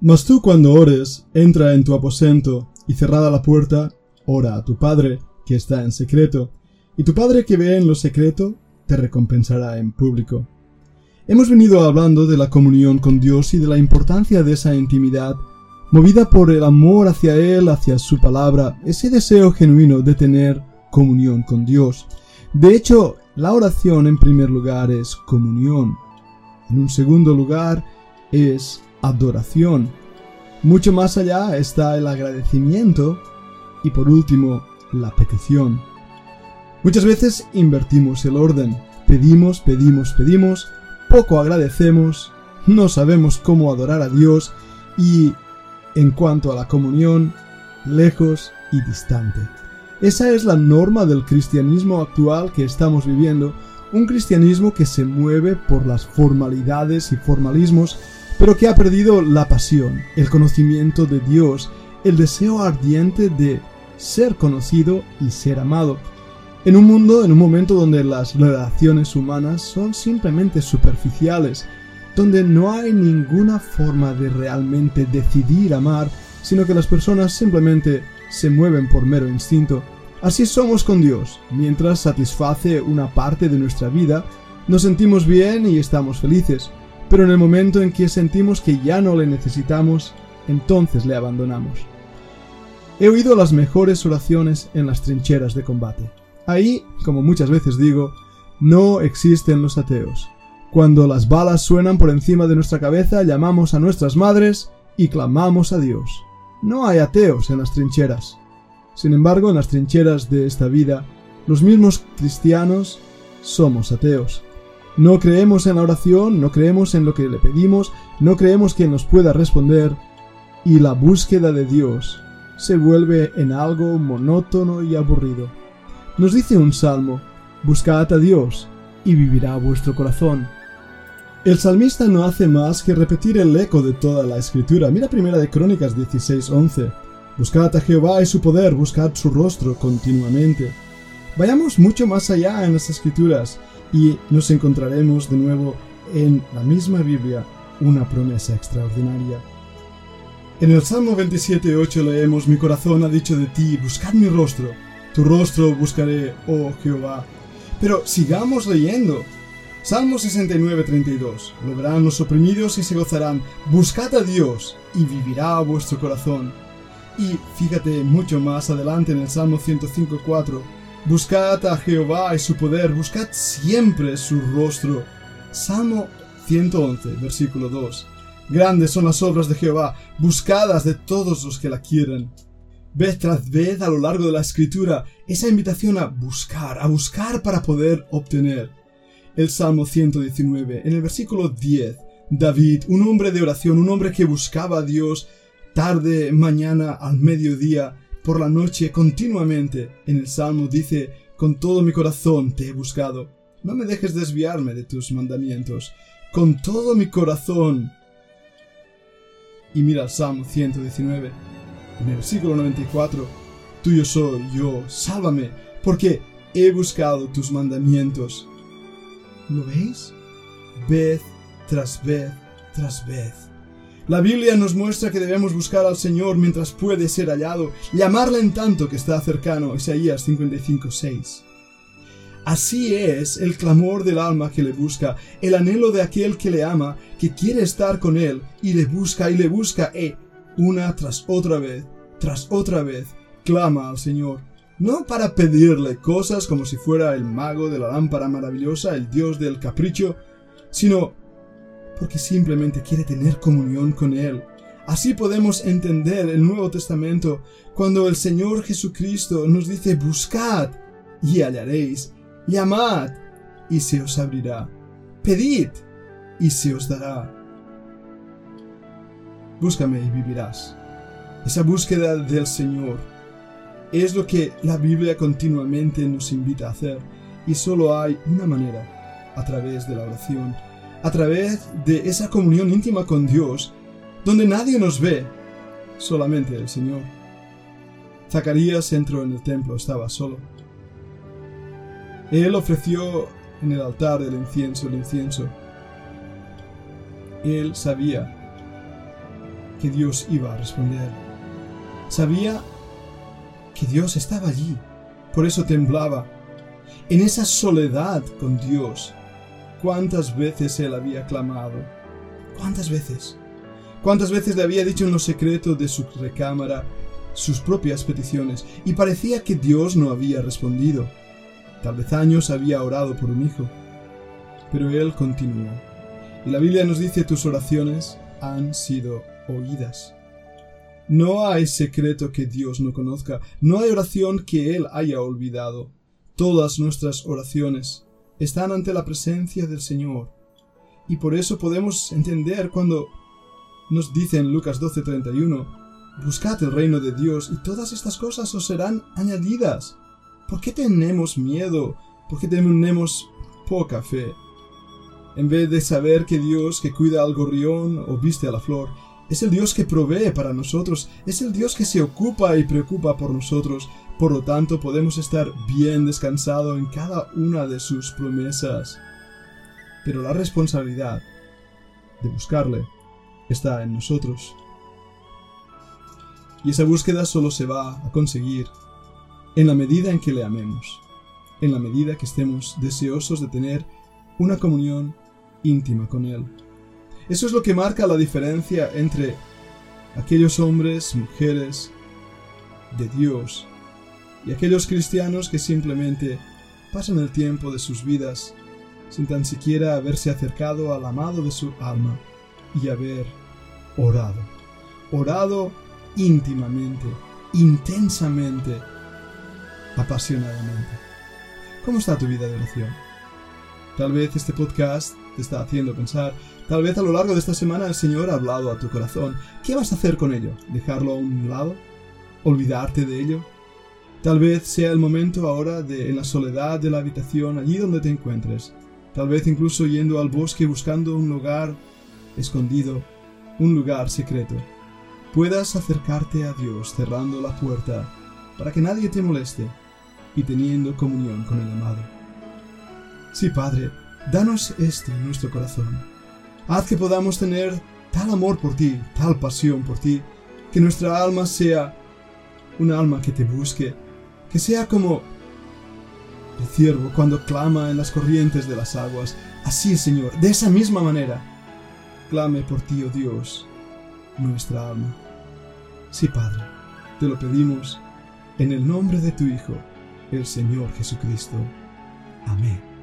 Mas tú cuando ores, entra en tu aposento, y cerrada la puerta, ora a tu Padre, que está en secreto, y tu Padre que ve en lo secreto, te recompensará en público. Hemos venido hablando de la comunión con Dios y de la importancia de esa intimidad, movida por el amor hacia Él, hacia su palabra, ese deseo genuino de tener comunión con Dios. De hecho, la oración en primer lugar es comunión. En un segundo lugar es adoración. Mucho más allá está el agradecimiento y por último la petición. Muchas veces invertimos el orden. Pedimos, pedimos, pedimos, poco agradecemos, no sabemos cómo adorar a Dios y, en cuanto a la comunión, lejos y distante. Esa es la norma del cristianismo actual que estamos viviendo, un cristianismo que se mueve por las formalidades y formalismos pero que ha perdido la pasión, el conocimiento de Dios, el deseo ardiente de ser conocido y ser amado. En un mundo, en un momento donde las relaciones humanas son simplemente superficiales, donde no hay ninguna forma de realmente decidir amar, sino que las personas simplemente se mueven por mero instinto. Así somos con Dios. Mientras satisface una parte de nuestra vida, nos sentimos bien y estamos felices pero en el momento en que sentimos que ya no le necesitamos, entonces le abandonamos. He oído las mejores oraciones en las trincheras de combate. Ahí, como muchas veces digo, no existen los ateos. Cuando las balas suenan por encima de nuestra cabeza, llamamos a nuestras madres y clamamos a Dios. No hay ateos en las trincheras. Sin embargo, en las trincheras de esta vida, los mismos cristianos somos ateos. No creemos en la oración, no creemos en lo que le pedimos, no creemos que nos pueda responder, y la búsqueda de Dios se vuelve en algo monótono y aburrido. Nos dice un salmo, buscad a Dios, y vivirá vuestro corazón. El salmista no hace más que repetir el eco de toda la escritura. Mira primera de Crónicas 16:11. Buscad a Jehová y su poder, buscad su rostro continuamente. Vayamos mucho más allá en las escrituras y nos encontraremos de nuevo en la misma Biblia una promesa extraordinaria. En el Salmo 27.8 leemos, Mi corazón ha dicho de ti, buscad mi rostro, tu rostro buscaré, oh Jehová. Pero sigamos leyendo. Salmo 69.32, lo verán los oprimidos y se gozarán, buscad a Dios y vivirá vuestro corazón. Y fíjate mucho más adelante en el Salmo 105.4, Buscad a Jehová y su poder, buscad siempre su rostro. Salmo 111, versículo 2. Grandes son las obras de Jehová, buscadas de todos los que la quieren. Vez tras vez a lo largo de la escritura esa invitación a buscar, a buscar para poder obtener. El Salmo 119, en el versículo 10, David, un hombre de oración, un hombre que buscaba a Dios tarde, mañana, al mediodía, por la noche continuamente. En el Salmo dice, con todo mi corazón te he buscado. No me dejes desviarme de tus mandamientos. Con todo mi corazón. Y mira el Salmo 119. En el versículo 94. Tuyo soy yo, sálvame, porque he buscado tus mandamientos. ¿Lo veis? Vez tras vez tras vez. La Biblia nos muestra que debemos buscar al Señor mientras puede ser hallado, llamarle en tanto que está cercano, Isaías 55:6. Así es el clamor del alma que le busca, el anhelo de aquel que le ama, que quiere estar con él, y le busca y le busca, e una tras otra vez, tras otra vez, clama al Señor. No para pedirle cosas como si fuera el mago de la lámpara maravillosa, el dios del capricho, sino porque simplemente quiere tener comunión con Él. Así podemos entender el Nuevo Testamento cuando el Señor Jesucristo nos dice buscad y hallaréis, llamad y se os abrirá, pedid y se os dará. Búscame y vivirás. Esa búsqueda del Señor es lo que la Biblia continuamente nos invita a hacer y solo hay una manera, a través de la oración a través de esa comunión íntima con Dios, donde nadie nos ve, solamente el Señor. Zacarías entró en el templo, estaba solo. Él ofreció en el altar el incienso, el incienso. Él sabía que Dios iba a responder. Sabía que Dios estaba allí, por eso temblaba. En esa soledad con Dios, ¿cuántas veces él había clamado? ¿Cuántas veces? ¿Cuántas veces le había dicho en lo secreto de su recámara sus propias peticiones y parecía que Dios no había respondido? Tal vez años había orado por un hijo, pero él continuó. Y la Biblia nos dice tus oraciones han sido oídas. No hay secreto que Dios no conozca, no hay oración que Él haya olvidado. Todas nuestras oraciones están ante la presencia del Señor. Y por eso podemos entender cuando nos dice en Lucas 12:31, Buscad el reino de Dios y todas estas cosas os serán añadidas. ¿Por qué tenemos miedo? ¿Por qué tenemos poca fe? En vez de saber que Dios que cuida al gorrión o viste a la flor, es el Dios que provee para nosotros, es el Dios que se ocupa y preocupa por nosotros, por lo tanto podemos estar bien descansados en cada una de sus promesas. Pero la responsabilidad de buscarle está en nosotros. Y esa búsqueda solo se va a conseguir en la medida en que le amemos, en la medida que estemos deseosos de tener una comunión íntima con Él. Eso es lo que marca la diferencia entre aquellos hombres, mujeres de Dios y aquellos cristianos que simplemente pasan el tiempo de sus vidas sin tan siquiera haberse acercado al amado de su alma y haber orado. Orado íntimamente, intensamente, apasionadamente. ¿Cómo está tu vida de oración? Tal vez este podcast te está haciendo pensar, tal vez a lo largo de esta semana el Señor ha hablado a tu corazón. ¿Qué vas a hacer con ello? ¿Dejarlo a un lado? ¿Olvidarte de ello? Tal vez sea el momento ahora de, en la soledad de la habitación, allí donde te encuentres, tal vez incluso yendo al bosque buscando un lugar escondido, un lugar secreto, puedas acercarte a Dios cerrando la puerta para que nadie te moleste y teniendo comunión con el amado. Sí, Padre, danos esto en nuestro corazón. Haz que podamos tener tal amor por ti, tal pasión por ti, que nuestra alma sea un alma que te busque, que sea como el ciervo cuando clama en las corrientes de las aguas. Así, Señor, de esa misma manera, clame por ti, oh Dios, nuestra alma. Sí, Padre, te lo pedimos en el nombre de tu Hijo, el Señor Jesucristo. Amén.